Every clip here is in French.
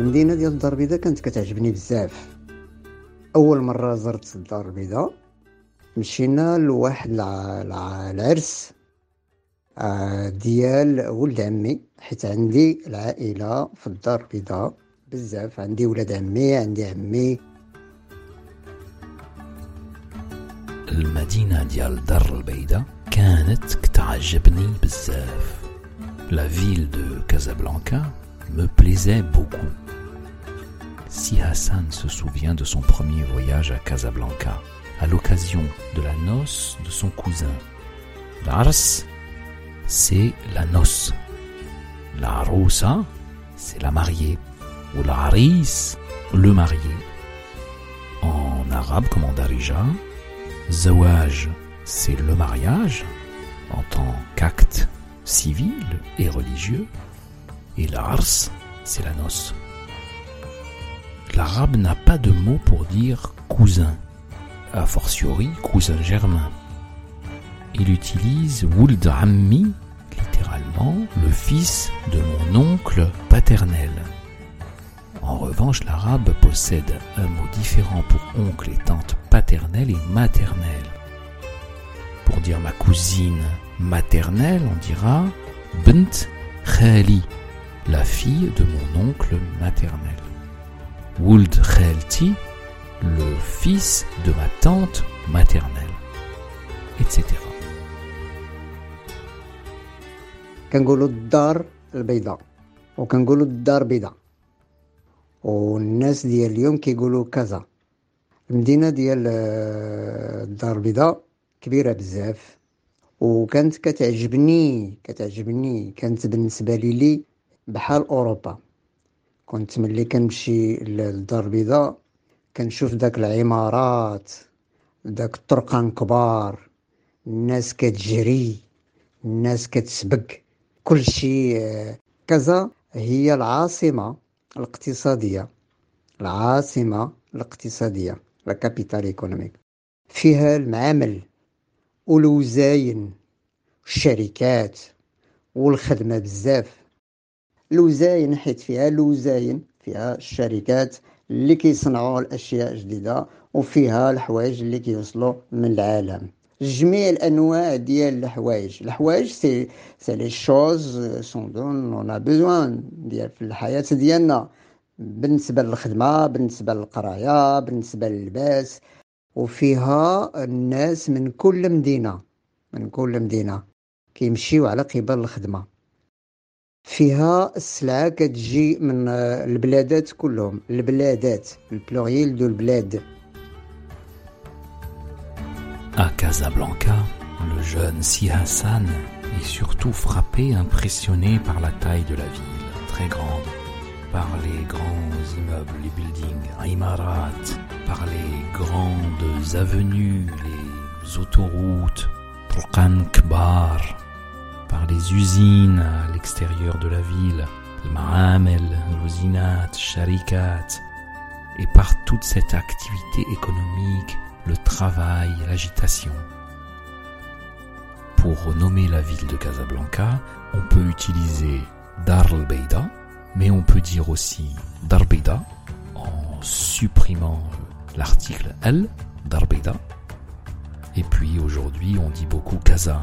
والمدينه ديال الدار البيضاء كانت كتعجبني بزاف أول مرة زرت الدار البيضاء مشينا لواحد الع- الع- العرس آه، ديال ولد عمي حيت عندي العائلة في الدار البيضاء بزاف عندي ولاد عمي عندي عمي المدينة ديال دار البيضاء كانت كتعجبني بزاف. La ville de Casablanca me plaisait beaucoup. Si Hassan se souvient de son premier voyage à Casablanca, à l'occasion de la noce de son cousin. L'ars, c'est la noce. La roussa, c'est la mariée. Ou l'aris, le marié. En arabe comme en darija, Zawaj, c'est le mariage en tant qu'acte civil et religieux. Et l'ars, c'est la noce. L'arabe n'a pas de mot pour dire cousin, a fortiori cousin germain. Il utilise Wuld Ammi, littéralement le fils de mon oncle paternel. En revanche, l'arabe possède un mot différent pour oncle et tante paternelle et maternelle. Pour dire ma cousine maternelle, on dira Bint Khali, la fille de mon oncle maternel. Wuld Khalti, le fils de ma tante maternelle, etc. كنقولوا الدار البيضاء وكنقولوا الدار بيضاء والناس ديال اليوم كيقولوا كذا المدينة ديال الدار البيضاء كبيره بزاف وكانت كتعجبني كتعجبني كانت بالنسبة لي بحال اوروبا كنت ملي كنمشي للدار البيضاء كنشوف داك العمارات داك الطرقان كبار الناس كتجري الناس كتسبق كل شيء آه، كذا. هي العاصمة الاقتصادية العاصمة الاقتصادية لا كابيتال ايكونوميك فيها المعامل والوزاين والشركات والخدمة بزاف. الوزاين حيت فيها الوزاين فيها الشركات اللي كيصنعوا الأشياء جديدة وفيها الحوايج اللي كيوصلوا من العالم. جميع الأنواع ديال الحوايج. الحوايج سي سي لي شوز سون دون اون بيزوان ديال في الحياة ديالنا. بالنسبة للخدمة بالنسبة للقراية بالنسبة للباس وفيها الناس من كل مدينة من كل مدينة كيمشيو على قبال الخدمة. فيها السلعة كتجي من آه، البلادات كلهم البلادات البلوريال دو البلاد À Casablanca, le jeune Si Hassan est surtout frappé, impressionné par la taille de la ville, très grande, par les grands immeubles, les buildings, Imarat, par les grandes avenues, les autoroutes, Turkan Kbar, par les usines à l'extérieur de la ville, le Ma'amel, l'usinat, Sharikat, et par toute cette activité économique, le travail, l'agitation. Pour renommer la ville de Casablanca, on peut utiliser Dar mais on peut dire aussi Darbida en supprimant l'article L, Darbida. Et puis aujourd'hui, on dit beaucoup Casa.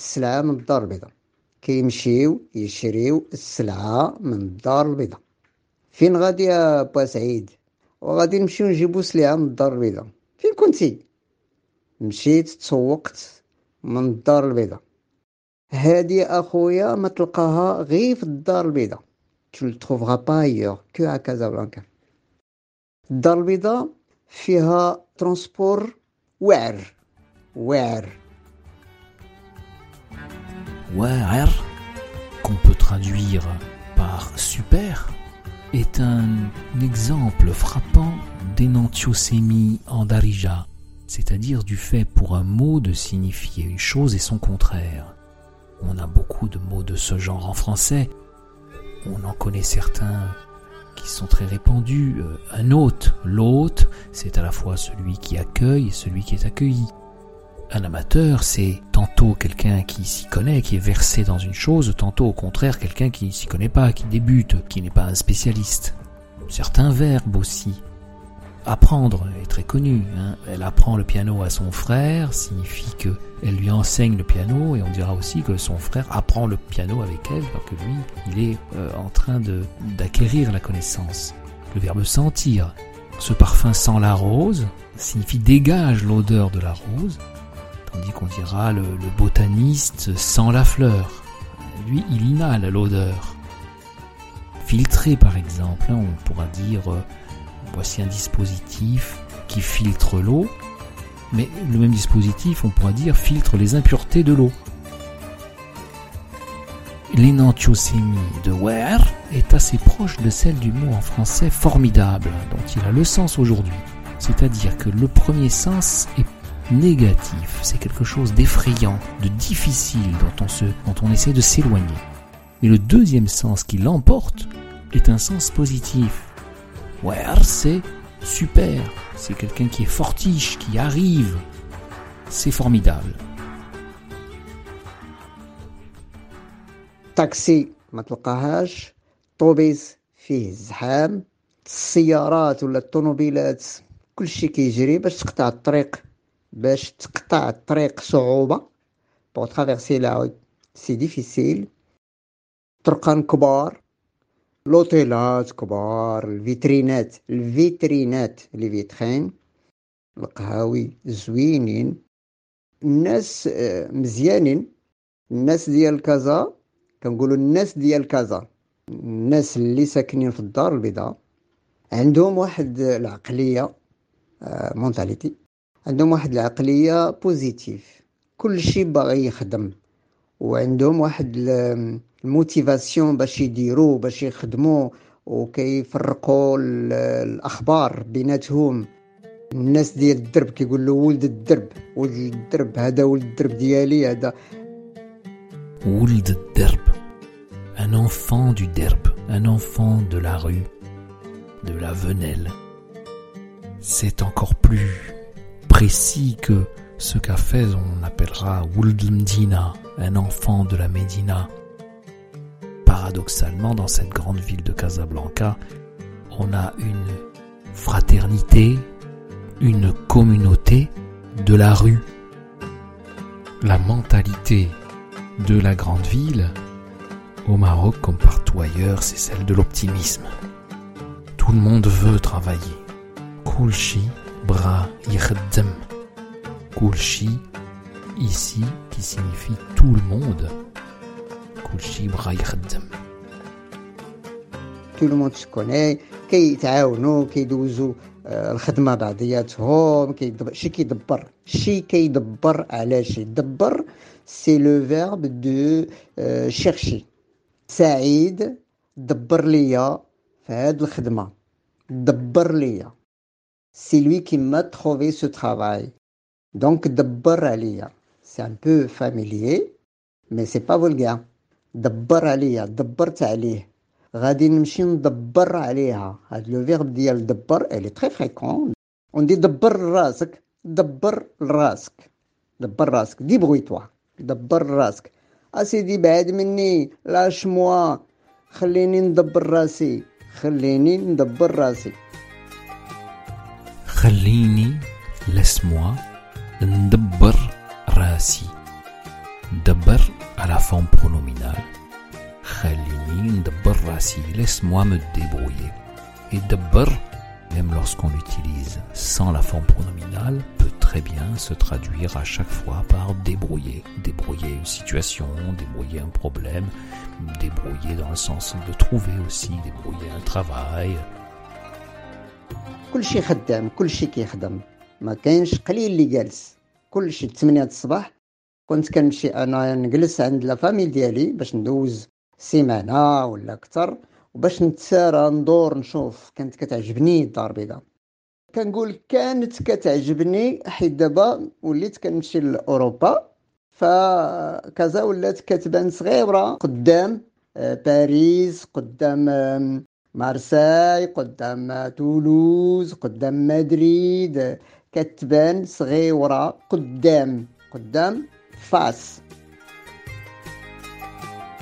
السلعة من الدار البيضاء. كيمشيو يشريو السلعة من الدار البيضاء. فين غادي يا با سعيد؟ وغادي نمشيو نجيبو سلعة من الدار البيضاء. فين كنتي؟ مشيت تسوقت من الدار البيضاء. هادي أخويا ما تلقاها غير في الدار البيضاء. Tu le trouveras pas ailleurs que à Casablanca. الدار البيضاء فيها ترونسبور واعر واعر Wa'ar, qu'on peut traduire par super, est un exemple frappant d'énantiosémie en darija, c'est-à-dire du fait pour un mot de signifier une chose et son contraire. On a beaucoup de mots de ce genre en français. On en connaît certains qui sont très répandus. Euh, Un hôte, l'hôte, c'est à la fois celui qui accueille et celui qui est accueilli. Un amateur, c'est tantôt quelqu'un qui s'y connaît, qui est versé dans une chose, tantôt au contraire quelqu'un qui s'y connaît pas, qui débute, qui n'est pas un spécialiste. Certains verbes aussi. Apprendre est très connu. hein. Elle apprend le piano à son frère, signifie que elle lui enseigne le piano, et on dira aussi que son frère apprend le piano avec elle, alors que lui, il est euh, en train d'acquérir la connaissance. Le verbe sentir. Ce parfum sent la rose signifie dégage l'odeur de la rose, tandis qu'on dira le, le botaniste sent la fleur. Lui, il inhale l'odeur. Filtrer, par exemple, hein, on pourra dire euh, voici un dispositif qui filtre l'eau, mais le même dispositif, on pourra dire filtre les impuretés de l'eau. L'énantiosémie de Ware est assez proche de celle du mot en français formidable, dont il a le sens aujourd'hui. C'est-à-dire que le premier sens est négatif, c'est quelque chose d'effrayant, de difficile dont on, se, dont on essaie de s'éloigner. Et le deuxième sens qui l'emporte est un sens positif. Ware, c'est super, c'est quelqu'un qui est fortiche, qui arrive. C'est formidable. طاكسي ما تلقاهاش طوبيس فيه الزحام السيارات ولا الطوموبيلات كلشي كيجري باش تقطع الطريق باش تقطع الطريق صعوبة. بور ترافيرسي لا سي ديفيسيل طرقان كبار لوطيلات كبار الفيترينات الفيترينات لي فيترين القهاوي زوينين الناس مزيانين الناس ديال كازا كنقولوا الناس ديال كازا الناس اللي ساكنين في الدار البيضاء. عندهم واحد العقلية مونتاليتي عندهم واحد العقلية بوزيتيف كل شيء باغي يخدم. وعندهم واحد ال- الموتيفاسيون باش يديروا باش يخدموا وكيفرقوا ال- الأخبار بيناتهم. الناس ديال الدرب كيقول له ولد الدرب ولد الدرب هذا ولد الدرب ديالي هذا. Ould Derb. Un enfant du Derb, un enfant de la rue, de la venelle. C'est encore plus précis que ce qu'à Fès on appellera Ould Mdina, un enfant de la Médina. Paradoxalement, dans cette grande ville de Casablanca, on a une fraternité, une communauté de la rue. La mentalité de la grande ville, au Maroc comme partout ailleurs, c'est celle de l'optimisme. Tout le monde veut travailler. Kulshi bra yikhdem. Kulshi, ici, qui signifie tout le monde. Kulshi bra yikhdem. تو لو موند سكوني كيتعاونوا كيدوزوا الخدمه بعضياتهم كيدبر شي كيدبر شي كيدبر على شي دبر سي لو فيرب دو شيرشي سعيد دبر ليا في هاد الخدمه دبر ليا سي لوي كي ما تروفي سو ترافاي دونك دبر عليا سي ان بو فاميليي مي سي با فولغار دبر عليا دبرت عليه غادي نمشي ندبر عليها هاد لو فيرب ديال دبر الي تري فريكون اون دي دبر راسك دبر راسك دبر راسك دي بغويتوا دبر راسك اسيدي بعد مني لاش موا خليني ندبر راسي خليني ندبر راسي خليني laisse-moi ندبر راسي دبر à la forme pronominale خليني ندبر راسي laisse-moi me débrouiller et دبر même lorsqu'on l'utilise sans la forme pronominale peut très bien se traduire à chaque fois par débrouiller débrouiller une situation débrouiller un problème débrouiller dans le sens de trouver aussi débrouiller un travail كلشي خدام كلشي كيخدم. ما كاينش قليل اللي جالس. كلشي 8 الصباح كنت كنمشي أنا نجلس عند لا ديالي باش ندوز سيمانة ولا أكثر وباش نتسارى ندور نشوف. كانت كتعجبني الدار البيضاء. كنقول كانت كتعجبني حيت دابا وليت كنمشي لأوروبا فكازا ولات كتبان صغيرة قدام آه، باريس قدام مارساي قدام تولوز قدام مدريد كتبان صغيرة قدام قدام فاس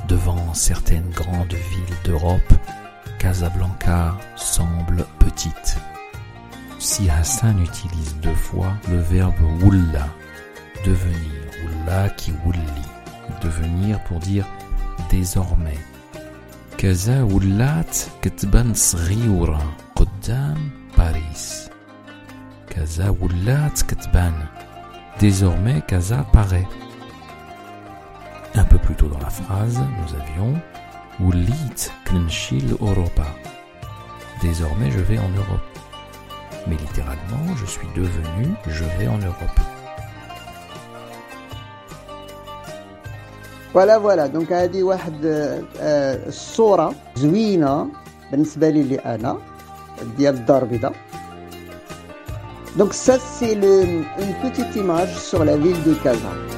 Devant certaines grandes villes d'Europe, Casablanca semble petite. Si Hassan utilise deux fois le verbe wulla, devenir, wulla qui wulli, devenir pour dire désormais, كذا ولات كتبان صغيورة قدام باريس كذا ولات كتبان désormais كذا paraît un peu plus tôt dans la phrase nous avions وليت كنمشي لأوروبا désormais je vais en Europe mais littéralement je suis devenu je vais en Europe فوالا فوالا دونك هذه واحد الصورة زوينه بالنسبة لي أنا ديال الدار البيضاء دونك سا سي اون بوتيت ايماج سور لا فيل دو كازا